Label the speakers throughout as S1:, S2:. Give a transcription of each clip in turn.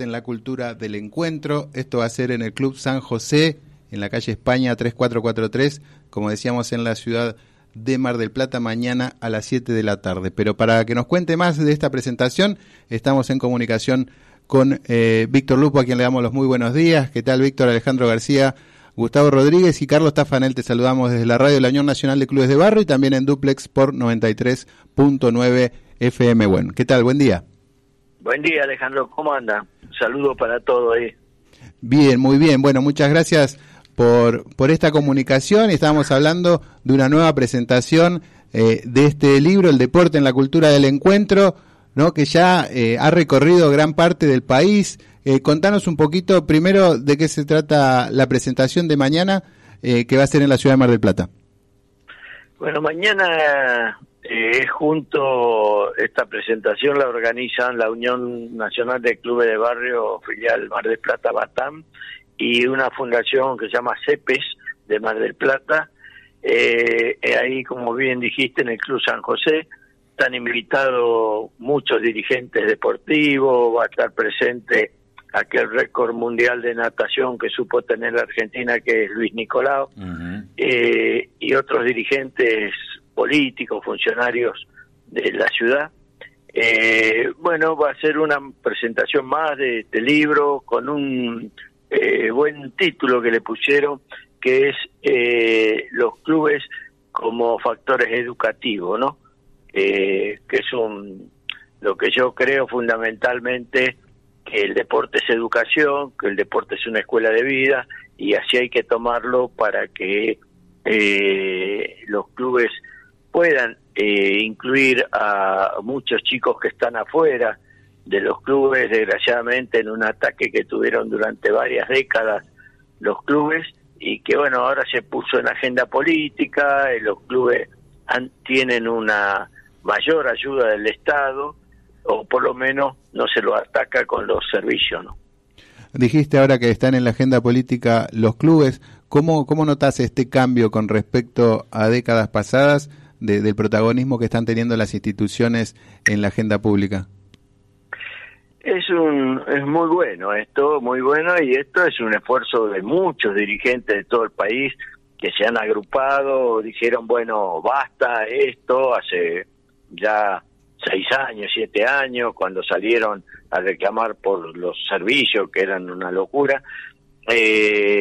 S1: en la cultura del encuentro. Esto va a ser en el Club San José, en la calle España 3443, como decíamos en la ciudad de Mar del Plata, mañana a las 7 de la tarde. Pero para que nos cuente más de esta presentación, estamos en comunicación con eh, Víctor Lupo, a quien le damos los muy buenos días. ¿Qué tal, Víctor? Alejandro García, Gustavo Rodríguez y Carlos Tafanel. Te saludamos desde la radio de la Unión Nacional de Clubes de Barrio y también en Duplex por 93.9 FM. Bueno, ¿qué tal? Buen día.
S2: Buen día, Alejandro. ¿Cómo anda? Un saludo para todo ahí.
S1: Bien, muy bien. Bueno, muchas gracias por, por esta comunicación. Estábamos hablando de una nueva presentación eh, de este libro, El deporte en la cultura del encuentro, ¿no? que ya eh, ha recorrido gran parte del país. Eh, contanos un poquito primero de qué se trata la presentación de mañana, que va a ser en la ciudad de Mar del Plata.
S2: Bueno, mañana eh, junto, esta presentación la organizan la Unión Nacional de Clubes de Barrio, filial Mar del Plata Batam, y una fundación que se llama CEPES de Mar del Plata. Eh, ahí, como bien dijiste, en el Club San José están invitados muchos dirigentes deportivos, va a estar presente aquel récord mundial de natación que supo tener la Argentina, que es Luis Nicolau, eh, y otros dirigentes políticos, funcionarios de la ciudad. Eh, bueno, va a ser una presentación más de este libro con un eh, buen título que le pusieron, que es eh, los clubes como factores educativos, ¿no? que es un lo que yo creo fundamentalmente que el deporte es educación, que el deporte es una escuela de vida y así hay que tomarlo para que los clubes puedan eh, incluir a muchos chicos que están afuera de los clubes, desgraciadamente en un ataque que tuvieron durante varias décadas los clubes y que bueno, ahora se puso en agenda política, y los clubes tienen una mayor ayuda del Estado o por lo menos no se lo ataca con los servicios, ¿no?
S1: Dijiste ahora que están en la agenda política los clubes. ¿Cómo, cómo notas este cambio con respecto a décadas pasadas? Del protagonismo que están teniendo las instituciones en la agenda pública?
S2: Es un es muy bueno esto, muy bueno y esto es un esfuerzo de muchos dirigentes de todo el país que se han agrupado, dijeron bueno basta esto hace ya seis años, siete años cuando salieron a reclamar por los servicios que eran una locura eh,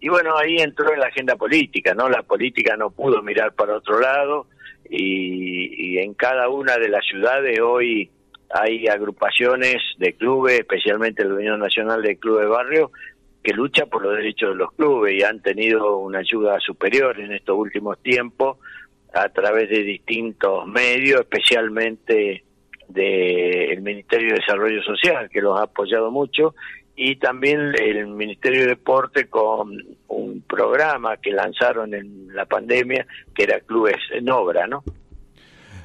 S2: y bueno, ahí entró en la agenda política, ¿no? La política no pudo mirar para otro lado y, en cada una de las ciudades hoy hay agrupaciones de clubes, especialmente la Unión Nacional de Clubes de Barrio, que lucha por los derechos de los clubes y han tenido una ayuda superior en estos últimos tiempos a través de distintos medios, especialmente del Ministerio de Desarrollo Social, que los ha apoyado mucho, y también el Ministerio de Deporte con un programa que lanzaron en la pandemia que era Clubes en Obra, ¿no?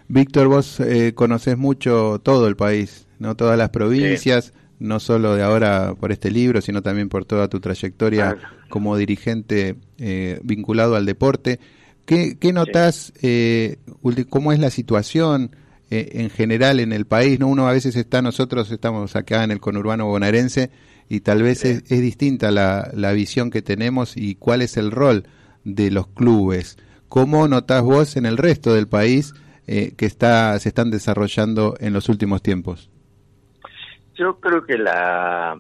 S1: Víctor, vos eh, conoces mucho todo el país, no todas las provincias, no solo de ahora por este libro, sino también por toda tu trayectoria como dirigente eh, vinculado al deporte. ¿Qué, qué notas, eh, cómo es la situación en general en el país? no Uno a veces está, nosotros estamos acá en el conurbano bonaerense, y tal vez es, distinta la, la, visión que tenemos y cuál es el rol de los clubes. ¿Cómo notás vos en el resto del país eh, que está, se están desarrollando en los últimos tiempos?
S2: Yo creo que la,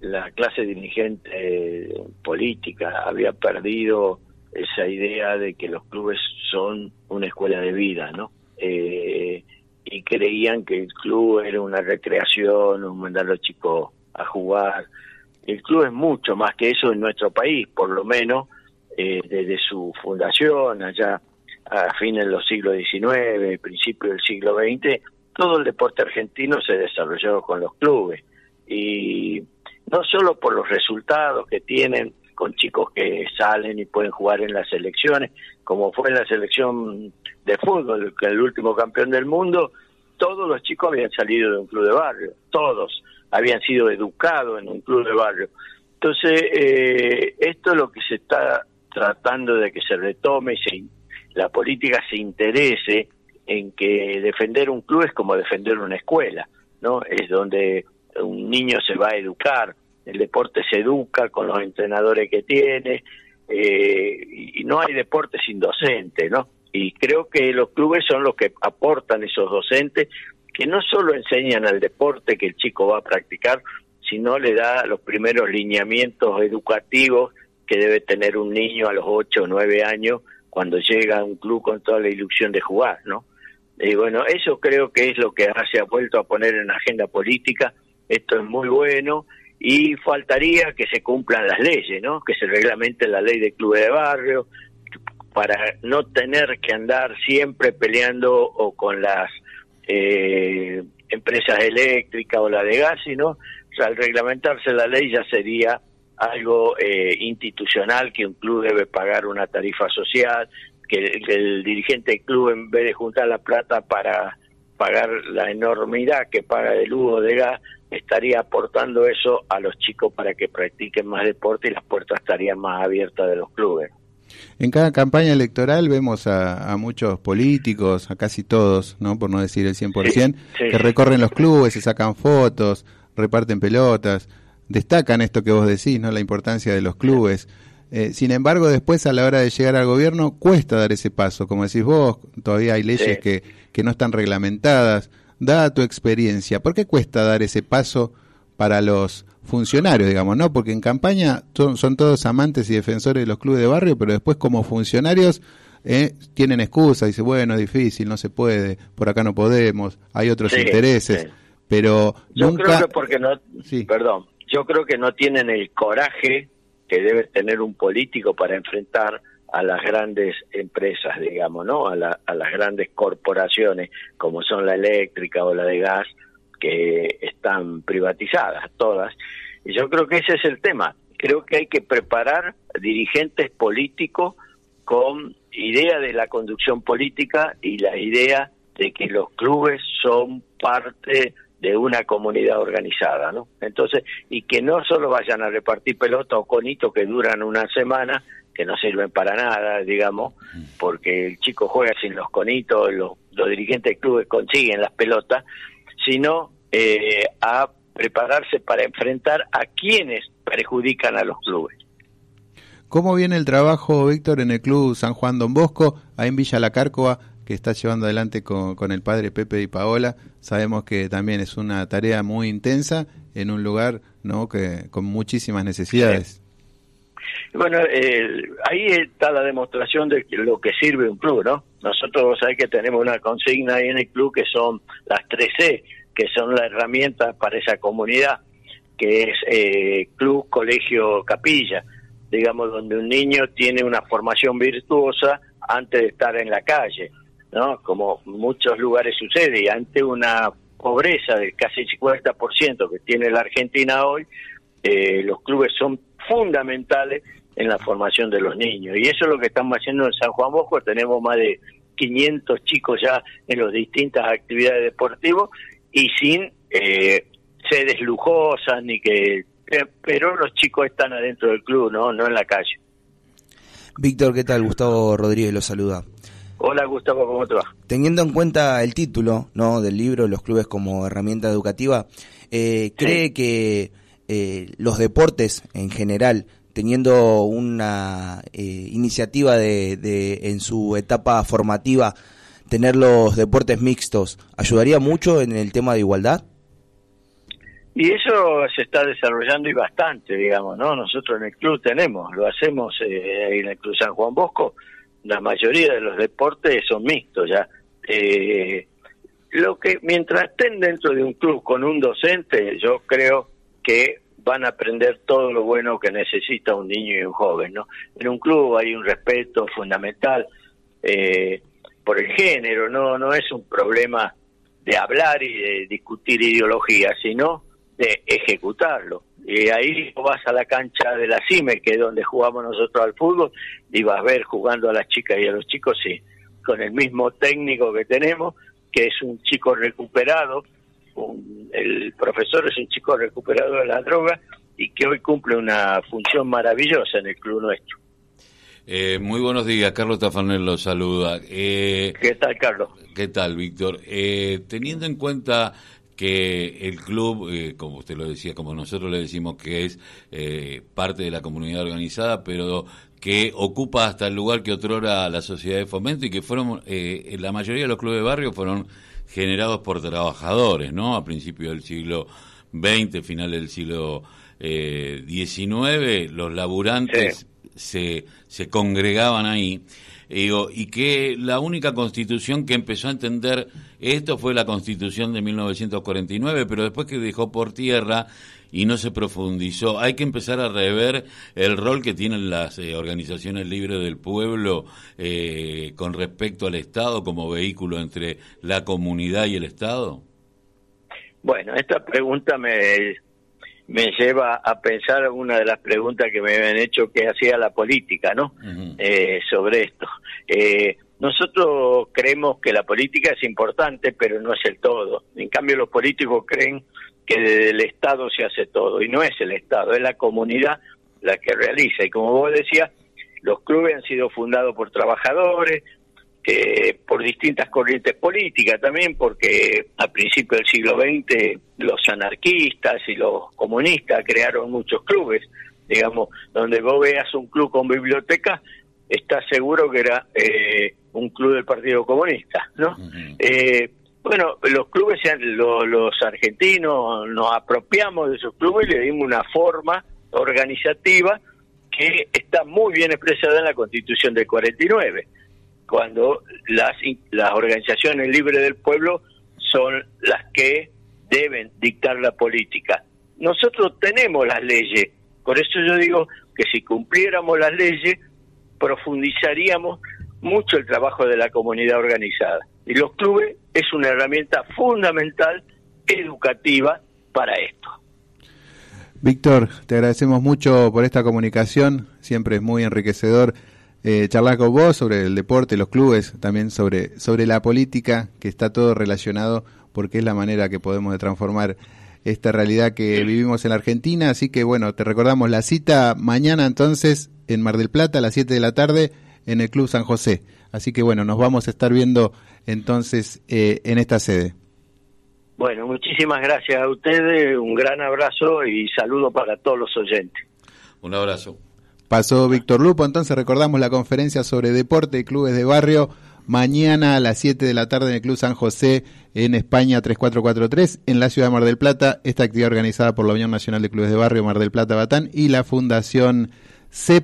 S2: la clase dirigente política había perdido esa idea de que los clubes son una escuela de vida, ¿no? Eh, y creían que el club era una recreación, un mandar a los chicos a jugar. El club es mucho más que eso en nuestro país, por lo menos eh, desde su fundación, allá a fines de los siglos XIX, principios del siglo XX, todo el deporte argentino se desarrolló con los clubes. Y no solo por los resultados que tienen con chicos que salen y pueden jugar en las selecciones, como fue en la selección de fútbol, el último campeón del mundo, todos los chicos habían salido de un club de barrio, todos habían sido educados en un club de barrio. Entonces, eh, esto es lo que se está tratando de que se retome y la política se interese en que defender un club es como defender una escuela, ¿no? Es donde un niño se va a educar, el deporte se educa con los entrenadores que tiene, eh, y no hay deporte sin docente, ¿no? Y creo que los clubes son los que aportan esos docentes que no solo enseñan al deporte que el chico va a practicar, sino le da los primeros lineamientos educativos que debe tener un niño a los 8 o 9 años cuando llega a un club con toda la ilusión de jugar, ¿no? Y bueno, eso creo que es lo que se ha vuelto a poner en la agenda política. Esto es muy bueno y faltaría que se cumplan las leyes, ¿no? Que se reglamente la ley de clubes de barrio para no tener que andar siempre peleando o con las eh, empresas eléctricas o la de gas, sino o sea, al reglamentarse la ley ya sería algo eh, institucional que un club debe pagar una tarifa social, que el, dirigente del club en vez de juntar la plata para pagar la enormidad que paga de luz o de gas, estaría aportando eso a los chicos para que practiquen más deporte y las puertas estarían más abiertas de los clubes.
S1: En cada campaña electoral vemos a, muchos políticos, a casi todos, no por no decir el 100%, que recorren los clubes, se sacan fotos, reparten pelotas, destacan esto que vos decís, no la importancia de los clubes. Eh, sin embargo, después a la hora de llegar al gobierno cuesta dar ese paso. Como decís vos, todavía hay leyes que, que no están reglamentadas. Da tu experiencia, ¿por qué cuesta dar ese paso para los funcionarios, digamos, ¿no? Porque en campaña son, todos amantes y defensores de los clubes de barrio, pero después como funcionarios eh, tienen excusa, dice, bueno, es difícil, no se puede, por acá no podemos, hay otros intereses, pero
S2: yo
S1: nunca...
S2: Creo que porque no, perdón, yo creo que no tienen el coraje que debe tener un político para enfrentar a las grandes empresas, digamos, ¿no? A, a las grandes corporaciones como son la eléctrica o la de gas, que están privatizadas todas. Y yo creo que ese es el tema. Creo que hay que preparar dirigentes políticos con idea de la conducción política y la idea de que los clubes son parte de una comunidad organizada, ¿no? Entonces, y que no solo vayan a repartir pelotas o conitos que duran una semana, que no sirven para nada, digamos, porque el chico juega sin los conitos, los, dirigentes de clubes consiguen las pelotas, sino eh, a prepararse para enfrentar a quienes perjudican a los clubes.
S1: ¿Cómo viene el trabajo, Víctor, en el Club San Juan Don Bosco, ahí en Villa La Cárcova, que está llevando adelante con, el padre Pepe y Paola? Sabemos que también es una tarea muy intensa en un lugar ¿no? que con muchísimas necesidades.
S2: Bueno, ahí está la demostración de lo que sirve un club, ¿no? Nosotros sabés que tenemos una consigna ahí en el club que son las 3C, que son la herramienta para esa comunidad, que es eh, club, colegio, capilla, digamos, donde un niño tiene una formación virtuosa antes de estar en la calle, ¿no? Como muchos lugares sucede, y ante una pobreza del casi 50% que tiene la Argentina hoy, eh, los clubes son fundamentales en la formación de los niños. Y eso es lo que estamos haciendo en San Juan Bosco. Tenemos más de 500 chicos ya en las distintas actividades deportivas y sin eh, sedes lujosas ni que eh, pero los chicos están adentro del club no no en la calle
S3: Víctor qué tal Gustavo Rodríguez lo saluda
S2: Hola Gustavo, ¿cómo te va?
S3: Teniendo en cuenta el título ¿no? del libro, los clubes como herramienta educativa, eh, ¿cree que eh, los deportes en general, teniendo una iniciativa de, de, en su etapa formativa, tener los deportes mixtos ayudaría mucho en el tema de igualdad?
S2: Y eso se está desarrollando y bastante, digamos, ¿no? Nosotros en el club tenemos, lo hacemos eh, en el Club San Juan Bosco, la mayoría de los deportes son mixtos ya. Eh, lo que mientras estén dentro de un club con un docente, yo creo que van a aprender todo lo bueno que necesita un niño y un joven, ¿no? En un club hay un respeto fundamental. Eh, por el género, no, no es un problema de hablar y de discutir ideología, sino de ejecutarlo. Y ahí vas a la cancha de la CIME, que es donde jugamos nosotros al fútbol, y vas a ver jugando a las chicas y a los chicos, sí, con el mismo técnico que tenemos, que es un chico recuperado, el profesor es un chico recuperado de la droga y que hoy cumple una función maravillosa en el club nuestro.
S4: Eh, muy buenos días, Carlos Tafanel lo saluda.
S2: Eh, ¿Qué tal, Carlos?
S4: ¿Qué tal, Víctor? Eh, teniendo en cuenta que el club, eh, como usted lo decía, como nosotros le decimos que es eh, parte de la comunidad organizada, pero que ocupa hasta el lugar que otrora la sociedad de fomento y que fueron, eh, la mayoría de los clubes de barrio fueron generados por trabajadores, ¿no? A principios del siglo XX, final del siglo XIX, los laburantes se, se congregaban ahí y que la única constitución que empezó a entender esto fue la constitución de 1949, pero después que dejó por tierra y no se profundizó, hay que empezar a rever el rol que tienen las eh, organizaciones libres del pueblo eh, con respecto al Estado como vehículo entre la comunidad y el Estado.
S2: Bueno, esta pregunta me me lleva a pensar una de las preguntas que me habían hecho que hacía la política, ¿no? eh, sobre esto. Eh, nosotros creemos que la política es importante, pero no es el todo. En cambio, los políticos creen que desde el Estado se hace todo, y no es el Estado, es la comunidad la que realiza. Y como vos decías, los clubes han sido fundados por trabajadores, eh, por distintas corrientes políticas también, porque a principios del siglo XX los anarquistas y los comunistas crearon muchos clubes, digamos, donde vos veas un club con biblioteca, estás seguro que era eh, un club del Partido Comunista, ¿no? eh, bueno, los clubes, los, los argentinos nos apropiamos de esos clubes y le dimos una forma organizativa que está muy bien expresada en la Constitución del 49 cuando las, las organizaciones libres del pueblo son las que deben dictar la política. Nosotros tenemos las leyes, por eso yo digo que si cumpliéramos las leyes, profundizaríamos mucho el trabajo de la comunidad organizada. Y los clubes es una herramienta fundamental educativa para esto.
S1: Víctor, te agradecemos mucho por esta comunicación, siempre es muy enriquecedor eh, charlar con vos sobre el deporte, los clubes, también sobre, sobre la política, que está todo relacionado porque es la manera que podemos de transformar esta realidad que vivimos en la Argentina. Así que bueno, te recordamos la cita mañana entonces en Mar del Plata a las 7 de la tarde en el Club San José. Así que bueno, nos vamos a estar viendo entonces eh, en esta sede.
S2: Bueno, muchísimas gracias a ustedes, un gran abrazo y saludo para todos los oyentes.
S4: Un abrazo.
S1: Pasó Víctor Lupo, entonces recordamos la conferencia sobre deporte y clubes de barrio mañana a las 7 de la tarde en el Club San José en España 3443 en la ciudad de Mar del Plata. Esta actividad organizada por la Unión Nacional de Clubes de Barrio Mar del Plata Batán y la Fundación CEP